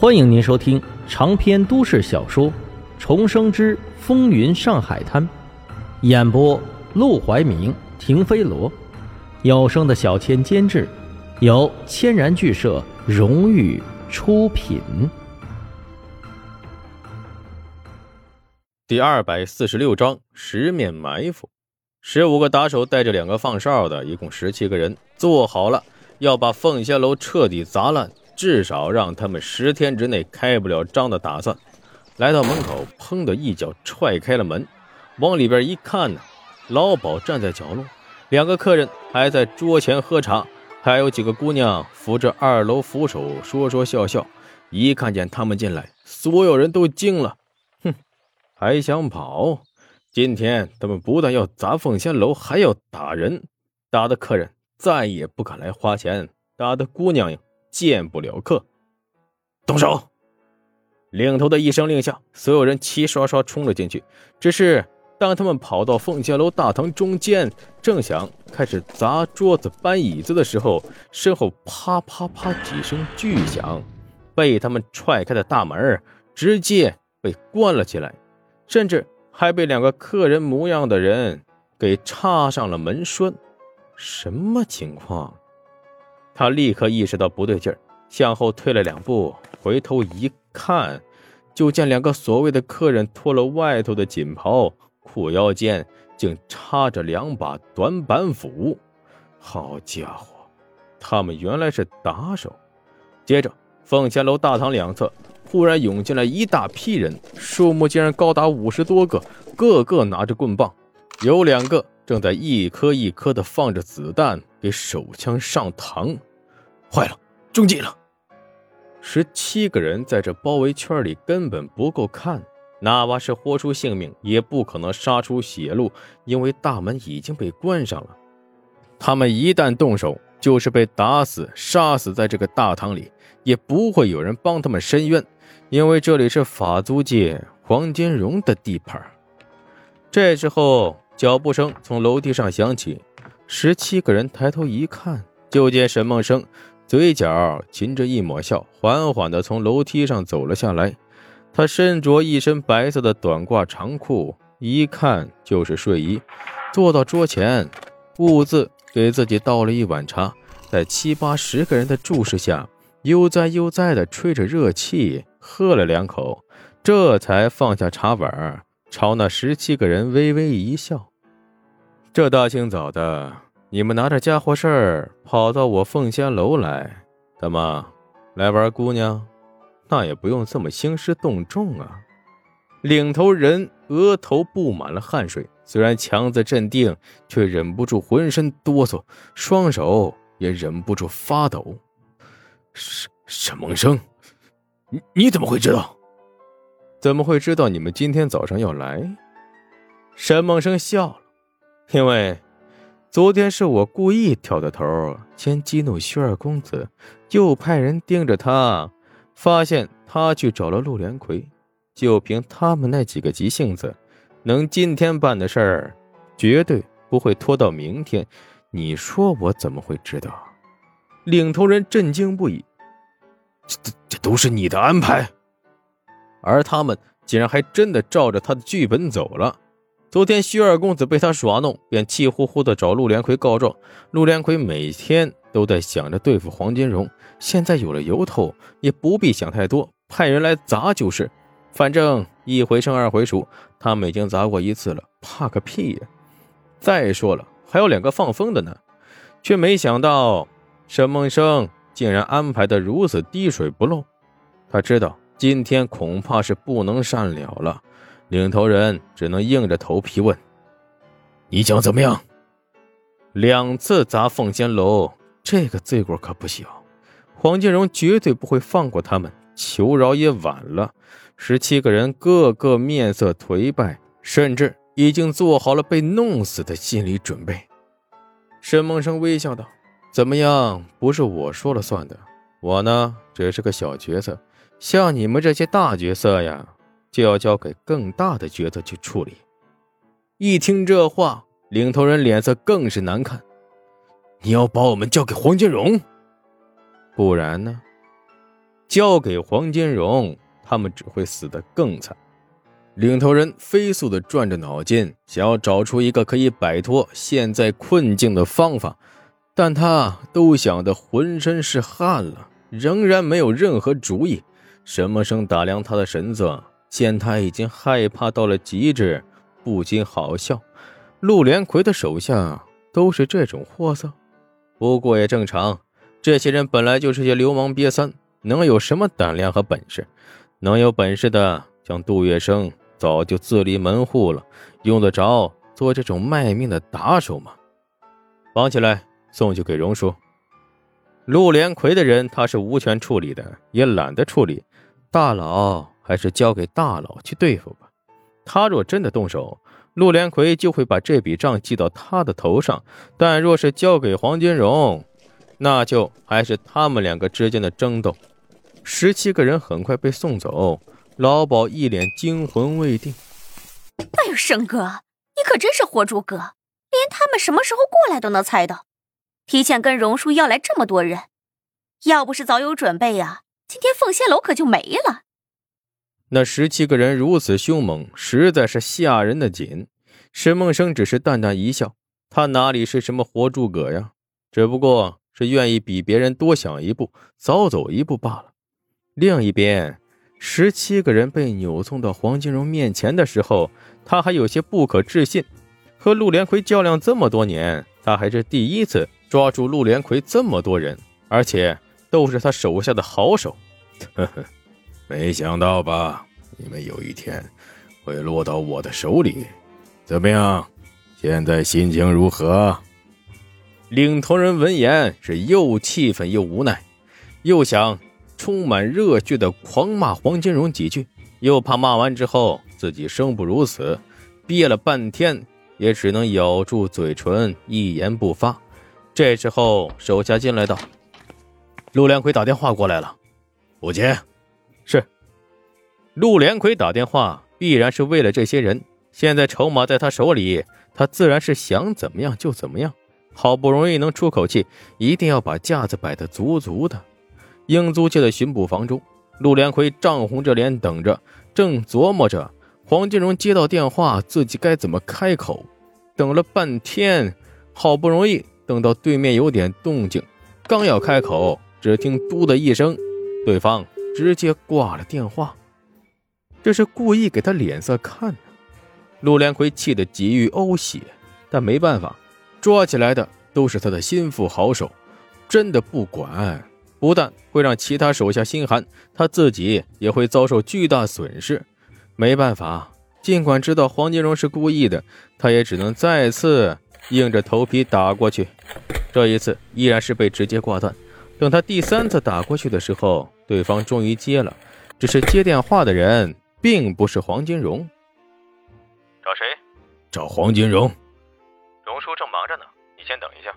欢迎您收听长篇都市小说《重生之风云上海滩》，演播：陆怀明、停飞罗，有声的小千监制，由千然剧社荣誉出品。第二百四十六章十面埋伏。十五个打手带着两个放哨的，一共十七个人，做好了要把凤仙楼彻底砸烂。至少让他们十天之内开不了张的打算。来到门口，砰的一脚踹开了门，往里边一看呢，老鸨站在角落，两个客人还在桌前喝茶，还有几个姑娘扶着二楼扶手说说笑笑。一看见他们进来，所有人都惊了，哼，还想跑？今天他们不但要砸凤仙楼，还要打人，打的客人再也不敢来花钱，打的姑娘呀。见不了客，动手！领头的一声令下，所有人齐刷刷冲了进去。只是当他们跑到凤仙楼大堂中间，正想开始砸桌子、搬椅子的时候，身后啪啪啪几声巨响，被他们踹开的大门直接被关了起来，甚至还被两个客人模样的人给插上了门栓。什么情况？他立刻意识到不对劲儿，向后退了两步，回头一看，就见两个所谓的客人脱了外头的锦袍，裤腰间竟插着两把短板斧。好家伙，他们原来是打手！接着，凤仙楼大堂两侧忽然涌进来一大批人，数目竟然高达五十多个，个个拿着棍棒，有两个正在一颗一颗的放着子弹给手枪上膛。坏了，中计了！十七个人在这包围圈里根本不够看，哪怕是豁出性命，也不可能杀出血路，因为大门已经被关上了。他们一旦动手，就是被打死、杀死在这个大堂里，也不会有人帮他们伸冤，因为这里是法租界黄金荣的地盘。这时候，脚步声从楼梯上响起，十七个人抬头一看，就见沈梦生。嘴角噙着一抹笑，缓缓地从楼梯上走了下来。他身着一身白色的短褂长裤，一看就是睡衣。坐到桌前，兀自给自己倒了一碗茶，在七八十个人的注视下，悠哉悠哉地吹着热气，喝了两口，这才放下茶碗，朝那十七个人微微一笑：“这大清早的。”你们拿着家伙事儿跑到我凤仙楼来，怎么来玩姑娘？那也不用这么兴师动众啊！领头人额头布满了汗水，虽然强子镇定，却忍不住浑身哆嗦，双手也忍不住发抖。沈沈梦生，你你怎么会知道？怎么会知道你们今天早上要来？沈梦生笑了，因为。昨天是我故意挑的头，先激怒薛二公子，又派人盯着他，发现他去找了陆连魁。就凭他们那几个急性子，能今天办的事儿，绝对不会拖到明天。你说我怎么会知道？领头人震惊不已，这这这都是你的安排，而他们竟然还真的照着他的剧本走了。昨天薛二公子被他耍弄，便气呼呼的找陆连魁告状。陆连魁每天都在想着对付黄金荣，现在有了由头，也不必想太多，派人来砸就是。反正一回生二回熟，他们已经砸过一次了，怕个屁呀！再说了，还有两个放风的呢，却没想到沈梦生竟然安排的如此滴水不漏。他知道今天恐怕是不能善了了。领头人只能硬着头皮问：“你想怎么样？”两次砸凤仙楼，这个罪过可不小。黄金荣绝对不会放过他们，求饶也晚了。十七个人个个面色颓败，甚至已经做好了被弄死的心理准备。沈梦生微笑道：“怎么样？不是我说了算的。我呢，只是个小角色，像你们这些大角色呀。”就要交给更大的角色去处理。一听这话，领头人脸色更是难看。你要把我们交给黄金荣，不然呢？交给黄金荣，他们只会死得更惨。领头人飞速地转着脑筋，想要找出一个可以摆脱现在困境的方法，但他都想得浑身是汗了，仍然没有任何主意。沈默生打量他的神色，见他已经害怕到了极致，不禁好笑。陆连魁的手下都是这种货色，不过也正常。这些人本来就是些流氓瘪三，能有什么胆量和本事？能有本事的，像杜月笙。早就自立门户了，用得着做这种卖命的打手吗？绑起来，送去给荣叔。陆连魁的人他是无权处理的，也懒得处理。大佬还是交给大佬去对付吧。他若真的动手，陆连魁就会把这笔账记到他的头上；但若是交给黄金荣，那就还是他们两个之间的争斗。十七个人很快被送走。老鸨一脸惊魂未定。哎呦，生哥，你可真是活猪哥，连他们什么时候过来都能猜到，提前跟荣叔要来这么多人，要不是早有准备呀，今天凤仙楼可就没了。那十七个人如此凶猛，实在是吓人的紧。沈梦生只是淡淡一笑，他哪里是什么活诸葛呀，只不过是愿意比别人多想一步，早走一步罢了。另一边。十七个人被扭送到黄金荣面前的时候，他还有些不可置信。和陆连魁较量这么多年，他还是第一次抓住陆连魁这么多人，而且都是他手下的好手。呵呵，没想到吧？你们有一天会落到我的手里。怎么样？现在心情如何？领头人闻言是又气愤又无奈，又想。充满热血的狂骂黄金荣几句，又怕骂完之后自己生不如死，憋了半天也只能咬住嘴唇，一言不发。这时候手下进来道：“陆连魁打电话过来了，不接。”是。陆连魁打电话必然是为了这些人，现在筹码在他手里，他自然是想怎么样就怎么样。好不容易能出口气，一定要把架子摆得足足的。英租界的巡捕房中，陆连魁涨红着脸等着，正琢磨着黄金荣接到电话，自己该怎么开口。等了半天，好不容易等到对面有点动静，刚要开口，只听“嘟”的一声，对方直接挂了电话。这是故意给他脸色看呢。陆连魁气得几欲呕血，但没办法，抓起来的都是他的心腹好手，真的不管。不但会让其他手下心寒，他自己也会遭受巨大损失。没办法，尽管知道黄金荣是故意的，他也只能再次硬着头皮打过去。这一次依然是被直接挂断。等他第三次打过去的时候，对方终于接了，只是接电话的人并不是黄金荣。找谁？找黄金荣。荣叔正忙着呢，你先等一下。